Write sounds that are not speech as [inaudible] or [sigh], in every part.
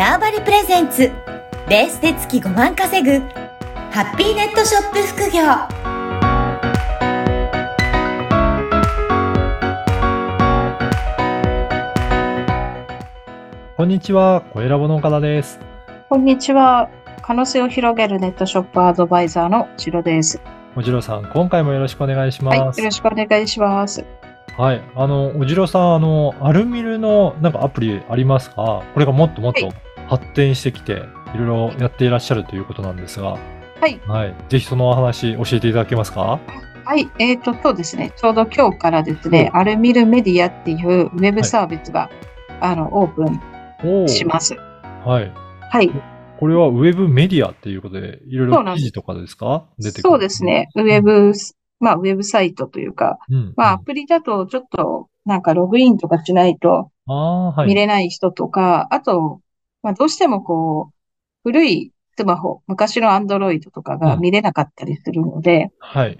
ターバリプレゼンツベースで月5万稼ぐハッピーネットショップ副業こんにちは、小ラボの岡田です。こんにちは。可能性を広げるネットショップアドバイザーのシロです。おじろさん、今回もよろしくお願いしはい、よます。ろしくお願いします。はい。あの、おじろさん、あの、アルミルのなんかアプリありますか？これがもっともっとはい発展してきて、いろいろやっていらっしゃるということなんですが、はい。はい。ぜひそのお話教えていただけますか？はい、えーと、そうですね。ちょうど今日からですね、アルミルメディアっていうウェブサービスが、あの、オープンします。はい。はい。これはウェブメディアっていうことで、いろいろ記事とかですか？そうですね。ウェブ、まあ、ウェブサイトというか、うん。まあ、アうんプリだとちょっと、なんかログインとかしないとああ、はい。見れない人とか、あと、まあ、どうしてもこう、古いスマホ、昔のアンドロイドとかが見れなかったりするので、はい。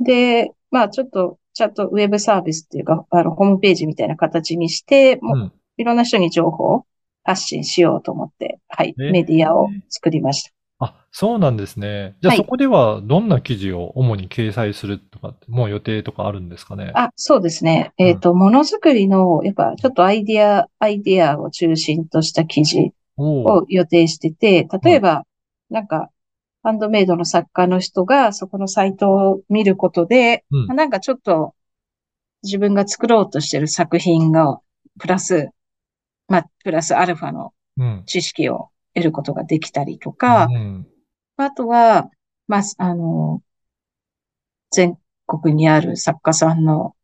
で、まあちょっと、ちゃんとウェブサービスっていうか、あの、ホームページみたいな形にして、もう、うん。いろんな人に情報を発信しようと思って、はい、えーメディアを作りました。あ、そうなんですね。じゃあはいそこではどんな記事を主に掲載するとかって、もう予定とかあるんですかね？あ、そうですね。えっと、ものづくりの、やっぱちょっとアイディア、アイディアを中心とした記事おーを予定してて、例えば、なんか、ハンドメイドの作家の人がそこのサイトを見ることで、なんかちょっと自分が作ろうとしてる作品が、プラス、まあ、プラスアルファのうん。知識を得ることができたりとか、うん。あとは、まあ、あの、全国にある作家さんの、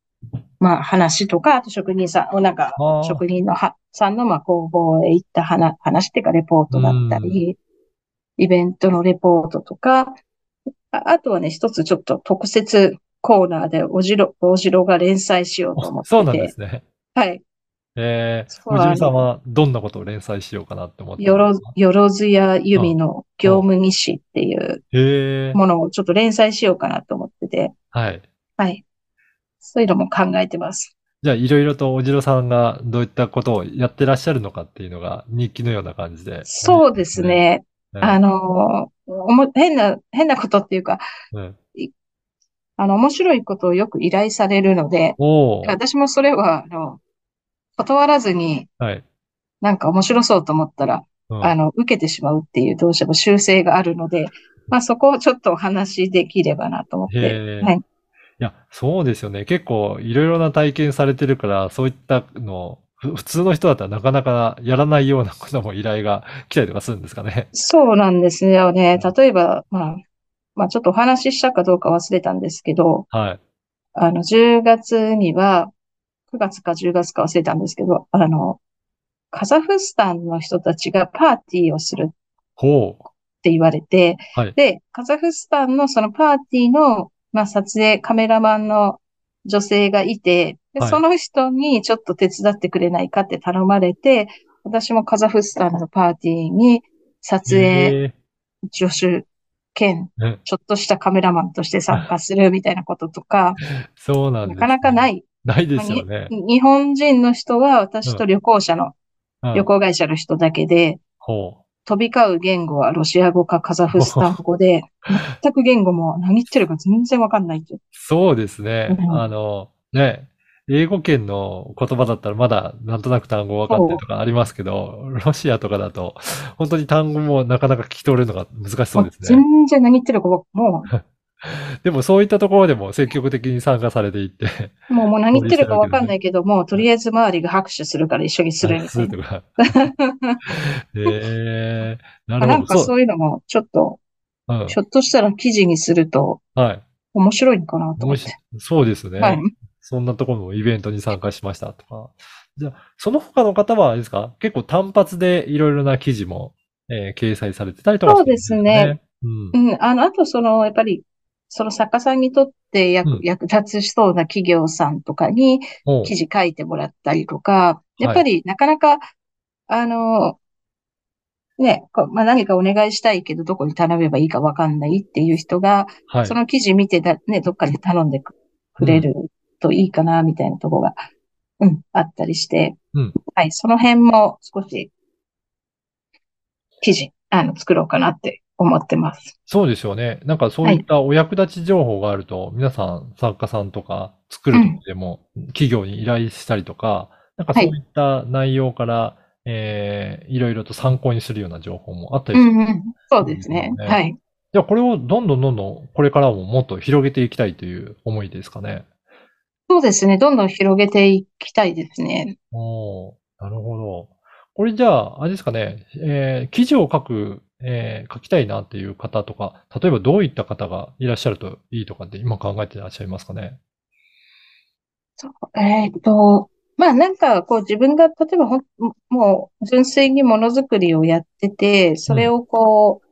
まあ、話とか、あと職人さん、なんか職人のはさんの、まあ、工房へ行った話、話っていうか、レポートだったり、イベントのレポートとか、ああとはね、一つちょっと特設コーナーで、おじろ、おじろが連載しようと思ってそうなんですね。はい。えー、そうおじみさんはどんなことを連載しようかなって思ってよろよろずや由美の業務日誌っていう。ものをちょっと連載しようかなと思ってて、はい。はい。そういうのも考えてます。じゃあ、いろいろとおじろさんがどういったことをやってらっしゃるのかっていうのが日記のような感じで。そうですね。ね。あの、おも変な、変なことっていうか、うんあの、面白いことをよく依頼されるので、私もそれは、あの、断らずに、はい。なんか面白そうと思ったら、うんあの、受けてしまうっていうどうしても習性があるので、まあそこをちょっとお話しできればなと思って。はい。いや、そうですよね。結構いろいろな体験されてるから、そういったの、ふ普通の人だったらなかなかやらないようなことも依頼が来たりとかするんですかね。そうなんですよね。例えば、まあ、まあちょっとお話ししたかどうか忘れたんですけど、はい。あの、10月には、9月か10月か忘れたんですけど、あの、カザフスタンの人たちがパーティーをするっ。て言われて、はいで、カザフスタンのそのパーティーの、まあ、撮影、カメラマンの女性がいて、ではいその人にちょっと手伝ってくれないかって頼まれて、私もカザフスタンのパーティーに撮影助手兼、ねちょっとしたカメラマンとして参加するみたいなこととか、[laughs] そうなんです、。なかなかないい。ないですよね。に日本人の人は私と旅行者の、うん旅行会社の人だけで、ほ飛び交う言語はロシア語かカザフスタン語で、[laughs] 全く言語も何言ってるか全然わかんないっていう。そうですね。うんあの、ね、英語圏の言葉だったらまだなんとなく単語分かってるとかありますけど、ロシアとかだと本当に単語もなかなか聞き取れるのが難しそうですね。全然何言ってるかも [laughs] [laughs] でもそういったところでも積極的に参加されていって、う、もうもう何言ってるかわかんないけども、[laughs] とりあえず周りが拍手するから一緒にするみたいな。[laughs] とか。えー、なるほど。なんかそういうのもちょっと、うんひょっとしたら記事にするとはい。面白いのかなと思って。そうですね。はい。そんなところのイベントに参加しましたとか。じゃあ、その他の方はあれですか？結構単発でいろいろな記事も、えー掲載されてたりとかそうですね。うん。うん、あの、あとその、やっぱり、その作家さんにとって役,、うん。役立つしそうな企業さんとかに記事書いてもらったりとか、やっぱりなかなか、あの、ね、まあ、何かお願いしたいけど、どこに頼めばいいかわかんないっていう人が、はい。そ。の記事見てだ、ね、どっかで頼んでくくれるといいかな、みたいなところが、うん、あったりして、うん。はい、その辺も少し記事、あの、作ろうかなって思ってます。そうですよね。なんかそういったお役立ち情報があると、皆さん作家さんとか作る時でも企業に依頼したりとか、なんかそういった内容から、えーいろいろと参考にするような情報もあったりする。うんうん。そうですね。ねはい。じゃあこれをどんどんどんどんこれからももっと広げていきたいという思いですかね。そうですね。どんどん広げていきたいですね。おーなるほど。これじゃあ、あれですかね、えー記事を書く、えー書きたいなっていう方とか、例えばどういった方がいらっしゃるといいとかって今考えていらっしゃいますかね？そうえっと、まあなんかこう自分が例えばほん、もう純粋にものづくりをやってて、それをこう、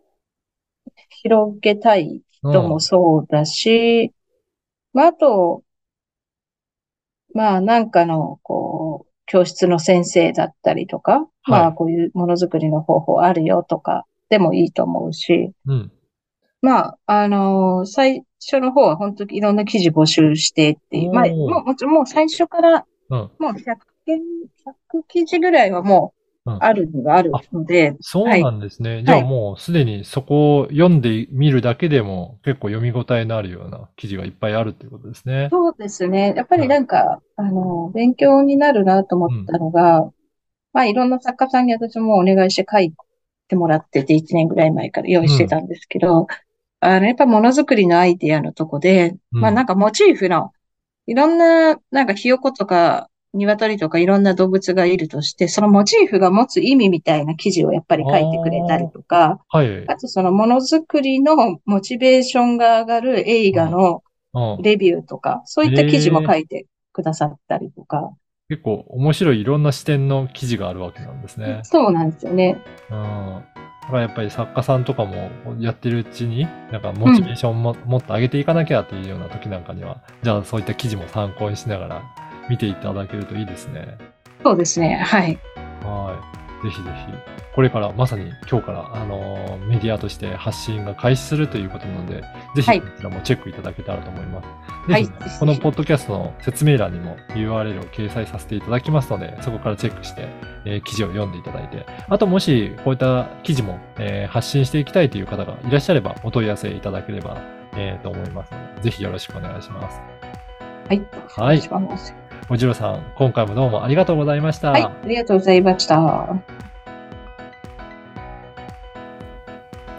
広げたい人もそうだし、まああと、まあなんかのこう、教室の先生だったりとか、まはいあこういうものづくりの方法あるよとかでもいいと思うし、うん。まあ、あの最初の方は本当にいろんな記事募集してっていう、まあ、もう、もちろんもう最初からうん。もう100件、100記事ぐらいはもううんあるにはあるので、そうなんですね。じゃあもうすでにそこを読んでみるだけでも結構読み応えのあるような記事がいっぱいあるっていうことですね。そうですね。やっぱりなんか、あの、勉強になるなと思ったのが、まあいろんな作家さんに私もお願いして書いてもらってて、1年ぐらい前から用意してたんですけど、あの、やっぱものづくりのアイディアのとこで、うん。まあなんかモチーフの、いろんな、なんかひよことか、鶏とかいろんな動物がいるとして、そのモチーフが持つ意味みたいな記事をやっぱり書いてくれたりとか、はい。あとそのものづくりのモチベーションが上がる映画のうん。レビューとか、そういった記事も書いてくださったりとか、結構面白いいろんな視点の記事があるわけなんですね。そうなんですよね。うん。だからやっぱり作家さんとかもやってるうちに、なんかモチベーションも、もっと上げていかなきゃっていうような時なんかには、じゃあそういった記事も参考にしながら見ていただけるといいですね。そうですね。はい。はい。ぜひぜひ。これから、まさに今日から、あのーメディアとして発信が開始するということなので、ぜはいひこちらもチェックいただけたらと思います。はいぜひ、このポッドキャストの説明欄にも URL を掲載させていただきますので、そこからチェックして、えー記事を読んでいただいて、あともしこういった記事も、えー発信していきたいという方がいらっしゃれば、お問い合わせいただければ、えーと思いますので、ぜひよろしくお願いします。はい。はいお願しますおじろさん、今回もどうもありがとうございました。はい。ありがとうございました。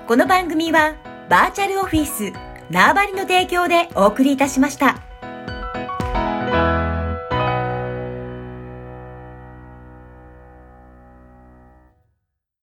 この番組はバーチャルオフィス縄張りの提供でお送りいたしました。